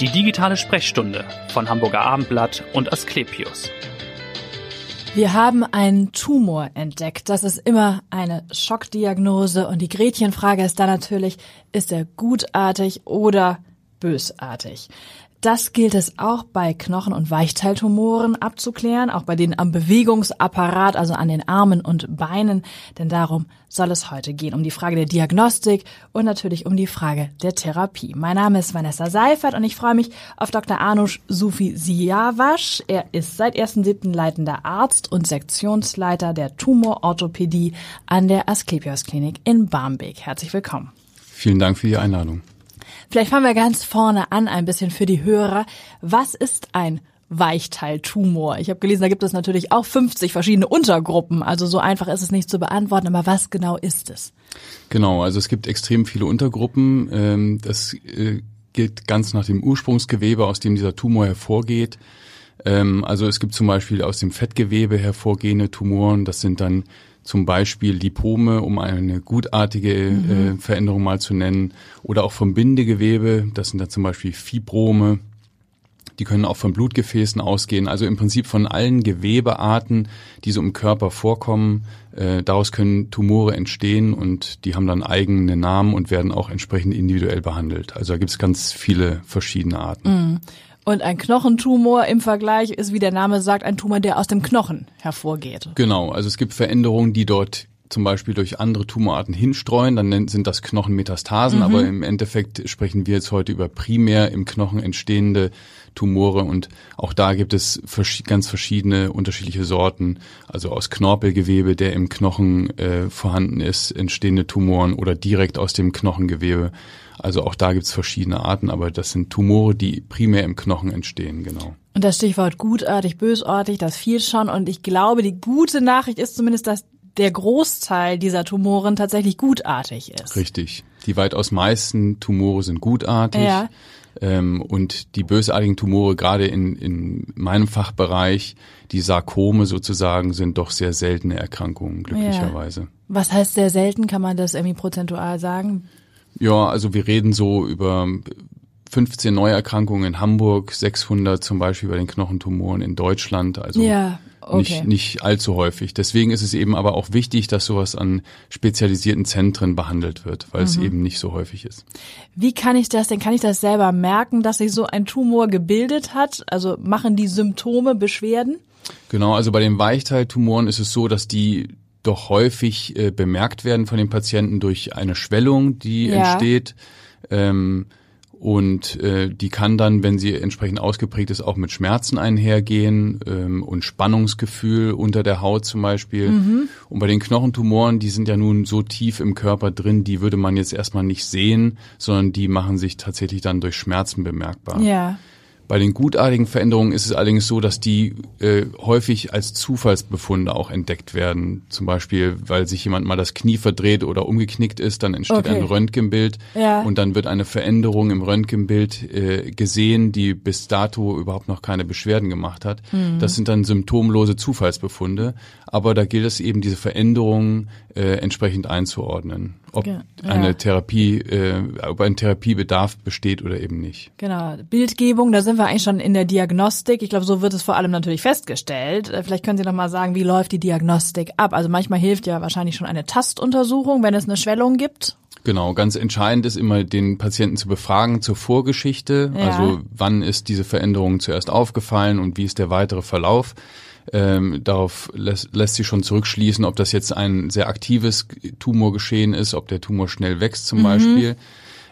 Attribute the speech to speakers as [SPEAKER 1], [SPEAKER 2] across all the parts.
[SPEAKER 1] Die digitale Sprechstunde von Hamburger Abendblatt und Asklepios.
[SPEAKER 2] Wir haben einen Tumor entdeckt. Das ist immer eine Schockdiagnose. Und die Gretchenfrage ist da natürlich, ist er gutartig oder bösartig? Das gilt es auch bei Knochen- und Weichteiltumoren abzuklären, auch bei denen am Bewegungsapparat, also an den Armen und Beinen, denn darum soll es heute gehen, um die Frage der Diagnostik und natürlich um die Frage der Therapie. Mein Name ist Vanessa Seifert und ich freue mich auf Dr. Anush Sufi Siavash. Er ist seit 1.7. leitender Arzt und Sektionsleiter der Tumororthopädie an der Asklepios Klinik in Barmbek. Herzlich willkommen.
[SPEAKER 3] Vielen Dank für die Einladung.
[SPEAKER 2] Vielleicht fangen wir ganz vorne an, ein bisschen für die Hörer. Was ist ein Weichteiltumor? Ich habe gelesen, da gibt es natürlich auch 50 verschiedene Untergruppen. Also so einfach ist es nicht zu beantworten, aber was genau ist es?
[SPEAKER 3] Genau, also es gibt extrem viele Untergruppen. Ähm, das äh, gilt ganz nach dem Ursprungsgewebe, aus dem dieser Tumor hervorgeht. Ähm, also es gibt zum Beispiel aus dem Fettgewebe hervorgehende Tumoren. Das sind dann zum Beispiel Lipome, um eine gutartige mhm. äh, Veränderung mal zu nennen, oder auch vom Bindegewebe, das sind dann zum Beispiel Fibrome, die können auch von Blutgefäßen ausgehen, also im Prinzip von allen Gewebearten, die so im Körper vorkommen. Äh, daraus können Tumore entstehen und die haben dann eigene Namen und werden auch entsprechend individuell behandelt. Also da gibt es ganz viele verschiedene Arten.
[SPEAKER 2] Mhm. Und ein Knochentumor im Vergleich ist, wie der Name sagt, ein Tumor, der aus dem Knochen hervorgeht.
[SPEAKER 3] Genau, also es gibt Veränderungen, die dort zum Beispiel durch andere Tumorarten hinstreuen, dann sind das Knochenmetastasen, mhm. aber im Endeffekt sprechen wir jetzt heute über primär im Knochen entstehende Tumore und auch da gibt es ganz verschiedene unterschiedliche Sorten, also aus Knorpelgewebe, der im Knochen äh, vorhanden ist, entstehende Tumoren oder direkt aus dem Knochengewebe. Also auch da gibt es verschiedene Arten, aber das sind Tumore, die primär im Knochen entstehen, genau.
[SPEAKER 2] Und das Stichwort gutartig, bösartig, das fiel schon. Und ich glaube, die gute Nachricht ist zumindest, dass der Großteil dieser Tumoren tatsächlich gutartig ist.
[SPEAKER 3] Richtig. Die weitaus meisten Tumore sind gutartig. Ja. Ähm, und die bösartigen Tumore, gerade in, in meinem Fachbereich, die Sarkome sozusagen, sind doch sehr seltene Erkrankungen, glücklicherweise.
[SPEAKER 2] Ja. Was heißt sehr selten? Kann man das irgendwie prozentual sagen?
[SPEAKER 3] Ja, also wir reden so über 15 Neuerkrankungen in Hamburg, 600 zum Beispiel bei den Knochentumoren in Deutschland. Also ja, okay. nicht, nicht allzu häufig. Deswegen ist es eben aber auch wichtig, dass sowas an spezialisierten Zentren behandelt wird, weil mhm. es eben nicht so häufig ist.
[SPEAKER 2] Wie kann ich das denn? Kann ich das selber merken, dass sich so ein Tumor gebildet hat? Also machen die Symptome Beschwerden?
[SPEAKER 3] Genau, also bei den Weichteiltumoren ist es so, dass die doch häufig äh, bemerkt werden von den Patienten durch eine Schwellung, die ja. entsteht. Ähm, und äh, die kann dann, wenn sie entsprechend ausgeprägt ist, auch mit Schmerzen einhergehen ähm, und Spannungsgefühl unter der Haut zum Beispiel. Mhm. Und bei den Knochentumoren, die sind ja nun so tief im Körper drin, die würde man jetzt erstmal nicht sehen, sondern die machen sich tatsächlich dann durch Schmerzen bemerkbar. Ja. Bei den gutartigen Veränderungen ist es allerdings so, dass die äh, häufig als Zufallsbefunde auch entdeckt werden. Zum Beispiel, weil sich jemand mal das Knie verdreht oder umgeknickt ist, dann entsteht okay. ein Röntgenbild ja. und dann wird eine Veränderung im Röntgenbild äh, gesehen, die bis dato überhaupt noch keine Beschwerden gemacht hat. Mhm. Das sind dann symptomlose Zufallsbefunde, aber da gilt es eben, diese Veränderungen äh, entsprechend einzuordnen ob ja. eine Therapie, äh, ob ein Therapiebedarf besteht oder eben nicht.
[SPEAKER 2] Genau. Bildgebung, da sind wir eigentlich schon in der Diagnostik. Ich glaube, so wird es vor allem natürlich festgestellt. Äh, vielleicht können Sie noch mal sagen, wie läuft die Diagnostik ab? Also manchmal hilft ja wahrscheinlich schon eine Tastuntersuchung, wenn es eine Schwellung gibt.
[SPEAKER 3] Genau, ganz entscheidend ist immer, den Patienten zu befragen zur Vorgeschichte. Ja. Also wann ist diese Veränderung zuerst aufgefallen und wie ist der weitere Verlauf. Ähm, darauf lässt, lässt sich schon zurückschließen, ob das jetzt ein sehr aktives Tumorgeschehen ist, ob der Tumor schnell wächst zum mhm. Beispiel.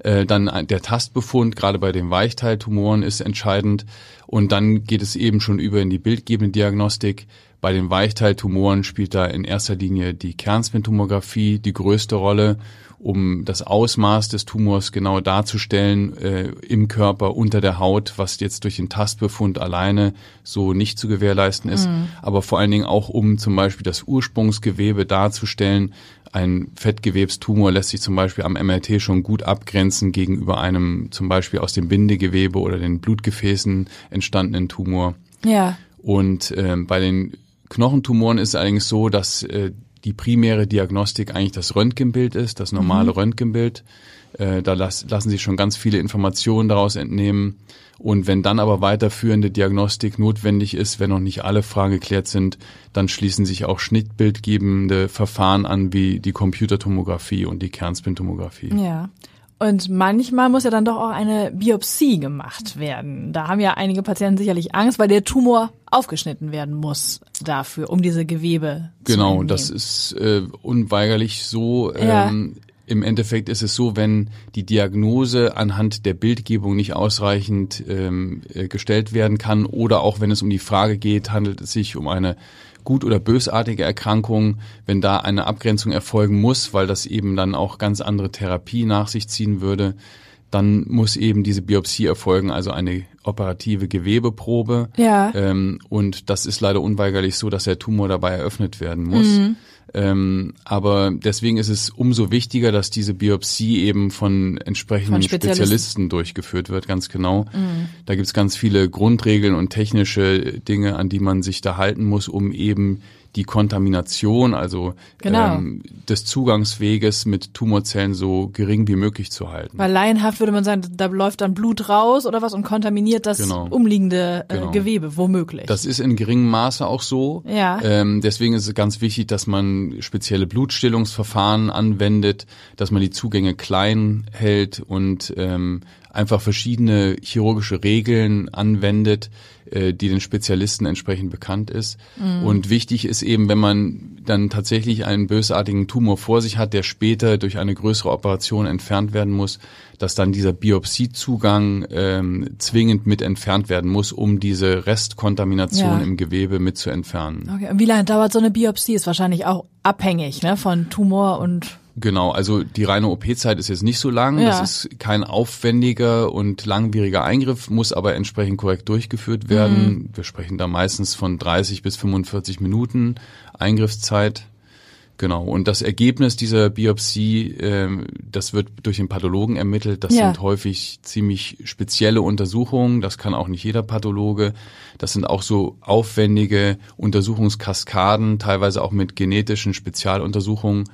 [SPEAKER 3] Äh, dann der Tastbefund, gerade bei den Weichteiltumoren, ist entscheidend. Und dann geht es eben schon über in die bildgebende Diagnostik. Bei den Weichteiltumoren spielt da in erster Linie die Kernspintomographie die größte Rolle um das Ausmaß des Tumors genau darzustellen äh, im Körper unter der Haut, was jetzt durch den Tastbefund alleine so nicht zu gewährleisten ist, mhm. aber vor allen Dingen auch um zum Beispiel das Ursprungsgewebe darzustellen. Ein Fettgewebstumor lässt sich zum Beispiel am MRT schon gut abgrenzen gegenüber einem zum Beispiel aus dem Bindegewebe oder den Blutgefäßen entstandenen Tumor. Ja. Und äh, bei den Knochentumoren ist es allerdings so, dass äh, die primäre Diagnostik eigentlich das Röntgenbild ist, das normale mhm. Röntgenbild. Äh, da las, lassen sich schon ganz viele Informationen daraus entnehmen. Und wenn dann aber weiterführende Diagnostik notwendig ist, wenn noch nicht alle Fragen geklärt sind, dann schließen sich auch schnittbildgebende Verfahren an, wie die Computertomographie und die Kernspintomographie.
[SPEAKER 2] Ja. Und manchmal muss ja dann doch auch eine Biopsie gemacht werden. Da haben ja einige Patienten sicherlich Angst, weil der Tumor aufgeschnitten werden muss dafür, um diese Gewebe
[SPEAKER 3] genau, zu Genau, das ist äh, unweigerlich so. Ja. Ähm, im Endeffekt ist es so, wenn die Diagnose anhand der Bildgebung nicht ausreichend ähm, äh, gestellt werden kann oder auch wenn es um die Frage geht, handelt es sich um eine gut oder bösartige Erkrankung, wenn da eine Abgrenzung erfolgen muss, weil das eben dann auch ganz andere Therapie nach sich ziehen würde, dann muss eben diese Biopsie erfolgen, also eine operative Gewebeprobe.
[SPEAKER 2] Ja.
[SPEAKER 3] Ähm, und das ist leider unweigerlich so, dass der Tumor dabei eröffnet werden muss. Mhm. Ähm, aber deswegen ist es umso wichtiger, dass diese Biopsie eben von entsprechenden von Spezialisten. Spezialisten. durchgeführt wird, ganz genau. Mhm. Da gibt's ganz viele Grundregeln und technische Dinge, an die man sich da halten muss, um eben die Kontamination, also genau. ähm, des Zugangsweges mit Tumorzellen so gering wie möglich zu halten.
[SPEAKER 2] Weil laienhaft würde man sagen, da läuft dann Blut raus oder was und kontaminiert das genau. umliegende äh, genau. Gewebe, womöglich.
[SPEAKER 3] Das ist in geringem Maße auch so.
[SPEAKER 2] Ja.
[SPEAKER 3] Ähm, deswegen ist es ganz wichtig, dass man spezielle Blutstillungsverfahren anwendet, dass man die Zugänge klein hält und ähm, einfach verschiedene chirurgische Regeln anwendet, äh, die den Spezialisten entsprechend bekannt ist. Mhm. Und wichtig ist eben, wenn man dann tatsächlich einen bösartigen Tumor vor sich hat, der später durch eine größere Operation entfernt werden muss, dass dann dieser Biopsiezugang ähm, zwingend mit entfernt werden muss, um diese Restkontamination ja. im Gewebe mit zu entfernen.
[SPEAKER 2] Okay. Und wie lange dauert so eine Biopsie? Ist wahrscheinlich auch abhängig ne, von Tumor und
[SPEAKER 3] Genau, also die reine OP-Zeit ist jetzt nicht so lang. Ja. Das ist kein aufwendiger und langwieriger Eingriff, muss aber entsprechend korrekt durchgeführt werden. Mhm. Wir sprechen da meistens von 30 bis 45 Minuten Eingriffszeit. Genau. Und das Ergebnis dieser Biopsie, äh, das wird durch den Pathologen ermittelt. Das ja. sind häufig ziemlich spezielle Untersuchungen. Das kann auch nicht jeder Pathologe. Das sind auch so aufwendige Untersuchungskaskaden, teilweise auch mit genetischen Spezialuntersuchungen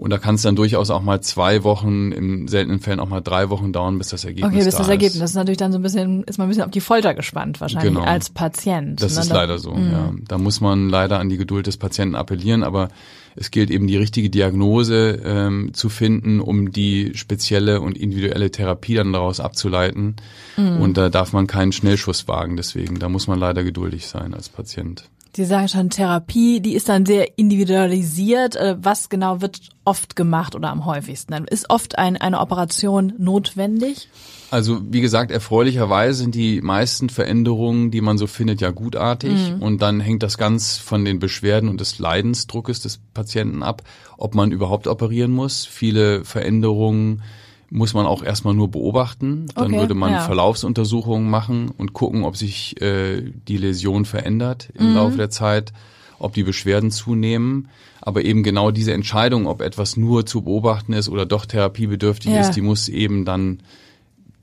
[SPEAKER 3] und da kann es dann durchaus auch mal zwei Wochen, in seltenen Fällen auch mal drei Wochen dauern, bis das Ergebnis
[SPEAKER 2] Okay, bis
[SPEAKER 3] da
[SPEAKER 2] das Ergebnis. Ist. Das ist natürlich dann so ein bisschen, ist man ein bisschen auf die Folter gespannt wahrscheinlich genau. als Patient.
[SPEAKER 3] Das ne? ist leider so, mhm. ja. Da muss man leider an die Geduld des Patienten appellieren, aber es gilt eben die richtige Diagnose ähm, zu finden, um die spezielle und individuelle Therapie dann daraus abzuleiten. Mhm. Und da darf man keinen Schnellschuss wagen, deswegen. Da muss man leider geduldig sein als Patient.
[SPEAKER 2] Sie sagen schon Therapie, die ist dann sehr individualisiert. Äh, was genau wird oft gemacht oder am häufigsten? Ist oft ein, eine Operation notwendig?
[SPEAKER 3] Also wie gesagt, erfreulicherweise sind die meisten Veränderungen, die man so findet, ja gutartig. Mhm. Und dann hängt das ganz von den Beschwerden und des Leidensdruckes des Patienten ab, ob man überhaupt operieren muss. Viele Veränderungen muss man auch erstmal nur beobachten. Dann okay, würde man ja. Verlaufsuntersuchungen machen und gucken, ob sich äh, die Läsion verändert im mhm. Laufe der Zeit, ob die Beschwerden zunehmen. Aber eben genau diese Entscheidung, ob etwas nur zu beobachten ist oder doch therapiebedürftig ja. ist, die muss eben dann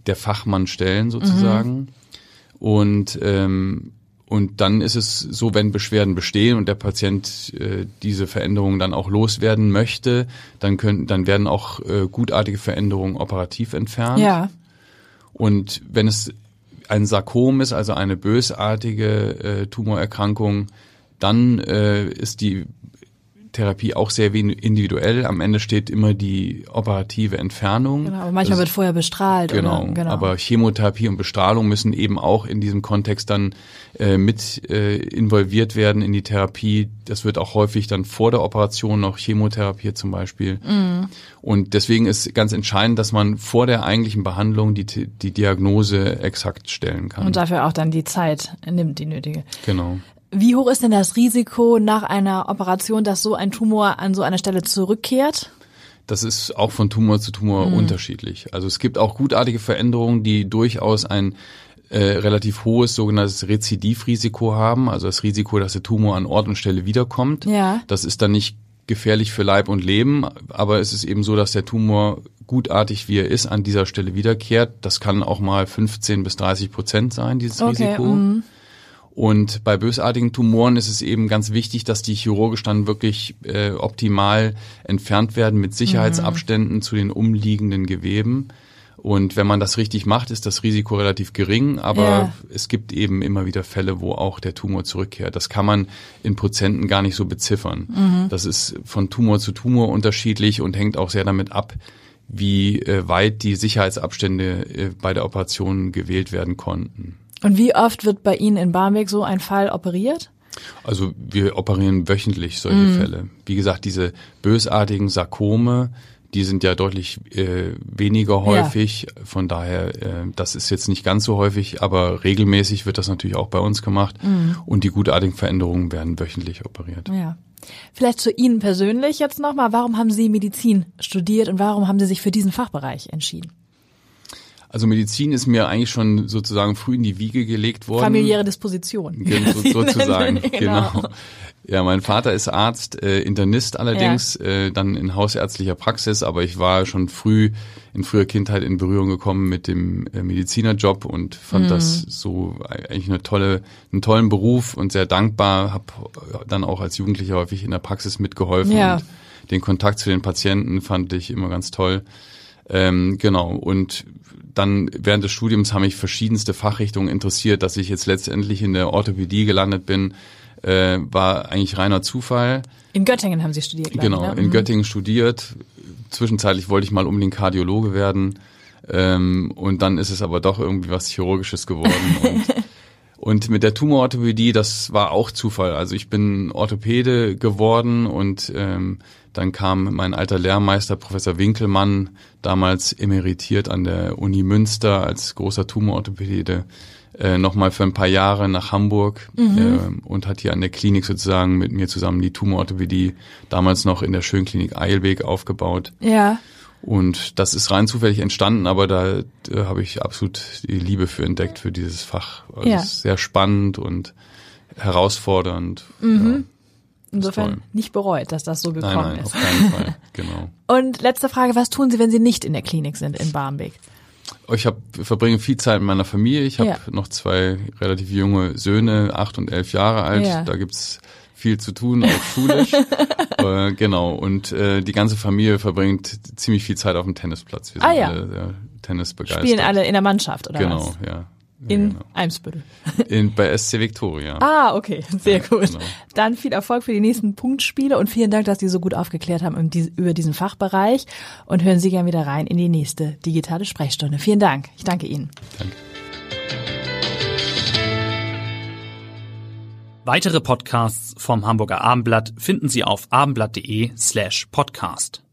[SPEAKER 3] der Fachmann stellen sozusagen. Mhm. Und ähm, und dann ist es so, wenn Beschwerden bestehen und der Patient äh, diese Veränderungen dann auch loswerden möchte, dann können, dann werden auch äh, gutartige Veränderungen operativ entfernt.
[SPEAKER 2] Ja.
[SPEAKER 3] Und wenn es ein Sarkom ist, also eine bösartige äh, Tumorerkrankung, dann äh, ist die Therapie auch sehr individuell. Am Ende steht immer die operative Entfernung.
[SPEAKER 2] Genau, aber manchmal das, wird vorher bestrahlt.
[SPEAKER 3] Genau,
[SPEAKER 2] oder,
[SPEAKER 3] genau, aber Chemotherapie und Bestrahlung müssen eben auch in diesem Kontext dann äh, mit äh, involviert werden in die Therapie. Das wird auch häufig dann vor der Operation noch Chemotherapie zum Beispiel. Mhm. Und deswegen ist ganz entscheidend, dass man vor der eigentlichen Behandlung die, die Diagnose exakt stellen kann.
[SPEAKER 2] Und dafür auch dann die Zeit nimmt, die nötige.
[SPEAKER 3] Genau.
[SPEAKER 2] Wie hoch ist denn das Risiko nach einer Operation, dass so ein Tumor an so einer Stelle zurückkehrt?
[SPEAKER 3] Das ist auch von Tumor zu Tumor mhm. unterschiedlich. Also es gibt auch gutartige Veränderungen, die durchaus ein äh, relativ hohes sogenanntes Rezidivrisiko haben, also das Risiko, dass der Tumor an Ort und Stelle wiederkommt.
[SPEAKER 2] Ja.
[SPEAKER 3] Das ist dann nicht gefährlich für Leib und Leben, aber es ist eben so, dass der Tumor gutartig wie er ist an dieser Stelle wiederkehrt. Das kann auch mal 15 bis 30 Prozent sein, dieses okay, Risiko. Mm. Und bei bösartigen Tumoren ist es eben ganz wichtig, dass die chirurgisch dann wirklich äh, optimal entfernt werden mit Sicherheitsabständen mhm. zu den umliegenden Geweben. Und wenn man das richtig macht, ist das Risiko relativ gering, aber ja. es gibt eben immer wieder Fälle, wo auch der Tumor zurückkehrt. Das kann man in Prozenten gar nicht so beziffern. Mhm. Das ist von Tumor zu Tumor unterschiedlich und hängt auch sehr damit ab, wie äh, weit die Sicherheitsabstände äh, bei der Operation gewählt werden konnten.
[SPEAKER 2] Und wie oft wird bei Ihnen in Barmbek so ein Fall operiert?
[SPEAKER 3] Also wir operieren wöchentlich solche mm. Fälle. Wie gesagt, diese bösartigen Sarkome, die sind ja deutlich äh, weniger häufig. Ja. Von daher, äh, das ist jetzt nicht ganz so häufig, aber regelmäßig wird das natürlich auch bei uns gemacht. Mm. Und die gutartigen Veränderungen werden wöchentlich operiert.
[SPEAKER 2] Ja. Vielleicht zu Ihnen persönlich jetzt nochmal. Warum haben Sie Medizin studiert und warum haben Sie sich für diesen Fachbereich entschieden?
[SPEAKER 3] Also Medizin ist mir eigentlich schon sozusagen früh in die Wiege gelegt worden.
[SPEAKER 2] Familiäre Disposition.
[SPEAKER 3] So, sozusagen, genau. genau. Ja, mein Vater ist Arzt, äh, Internist allerdings, ja. äh, dann in hausärztlicher Praxis, aber ich war schon früh, in früher Kindheit in Berührung gekommen mit dem äh, Medizinerjob und fand mhm. das so eigentlich eine tolle, einen tollen Beruf und sehr dankbar, habe dann auch als Jugendlicher häufig in der Praxis mitgeholfen ja. und den Kontakt zu den Patienten fand ich immer ganz toll. Ähm, genau, und dann während des Studiums haben mich verschiedenste Fachrichtungen interessiert, dass ich jetzt letztendlich in der Orthopädie gelandet bin, äh, war eigentlich reiner Zufall.
[SPEAKER 2] In Göttingen haben Sie studiert,
[SPEAKER 3] Genau,
[SPEAKER 2] ich,
[SPEAKER 3] ne? in mhm. Göttingen studiert. Zwischenzeitlich wollte ich mal unbedingt Kardiologe werden. Ähm, und dann ist es aber doch irgendwie was Chirurgisches geworden. und, und mit der Tumororthopädie, das war auch Zufall. Also ich bin Orthopäde geworden und ähm, dann kam mein alter Lehrmeister, Professor Winkelmann, damals emeritiert an der Uni Münster als großer Tumororthopäde, äh, nochmal für ein paar Jahre nach Hamburg mhm. äh, und hat hier an der Klinik sozusagen mit mir zusammen die Tumororthopädie damals noch in der Schönklinik Eilweg aufgebaut.
[SPEAKER 2] Ja.
[SPEAKER 3] Und das ist rein zufällig entstanden, aber da, da habe ich absolut die Liebe für entdeckt, für dieses Fach. Also ja. Sehr spannend und herausfordernd.
[SPEAKER 2] Mhm. Ja. Insofern nicht bereut, dass das so gekommen
[SPEAKER 3] nein, nein,
[SPEAKER 2] ist.
[SPEAKER 3] Auf keinen Fall, genau.
[SPEAKER 2] Und letzte Frage, was tun Sie, wenn Sie nicht in der Klinik sind in Barmbek?
[SPEAKER 3] Ich hab, verbringe viel Zeit mit meiner Familie. Ich habe ja. noch zwei relativ junge Söhne, acht und elf Jahre alt. Ja. Da gibt's viel zu tun, auch schulisch. äh, genau. Und äh, die ganze Familie verbringt ziemlich viel Zeit auf dem Tennisplatz.
[SPEAKER 2] Wir sind ah, ja. alle sehr tennisbegeistert. Spielen alle in der Mannschaft, oder
[SPEAKER 3] genau,
[SPEAKER 2] was?
[SPEAKER 3] Genau, ja.
[SPEAKER 2] In genau. Eimsbüttel.
[SPEAKER 3] In, bei SC Victoria.
[SPEAKER 2] Ah, okay, sehr gut. Genau. Dann viel Erfolg für die nächsten Punktspiele und vielen Dank, dass Sie so gut aufgeklärt haben über diesen Fachbereich und hören Sie gerne wieder rein in die nächste digitale Sprechstunde. Vielen Dank. Ich danke Ihnen.
[SPEAKER 3] Danke.
[SPEAKER 1] Weitere Podcasts vom Hamburger Abendblatt finden Sie auf abendblatt.de slash podcast.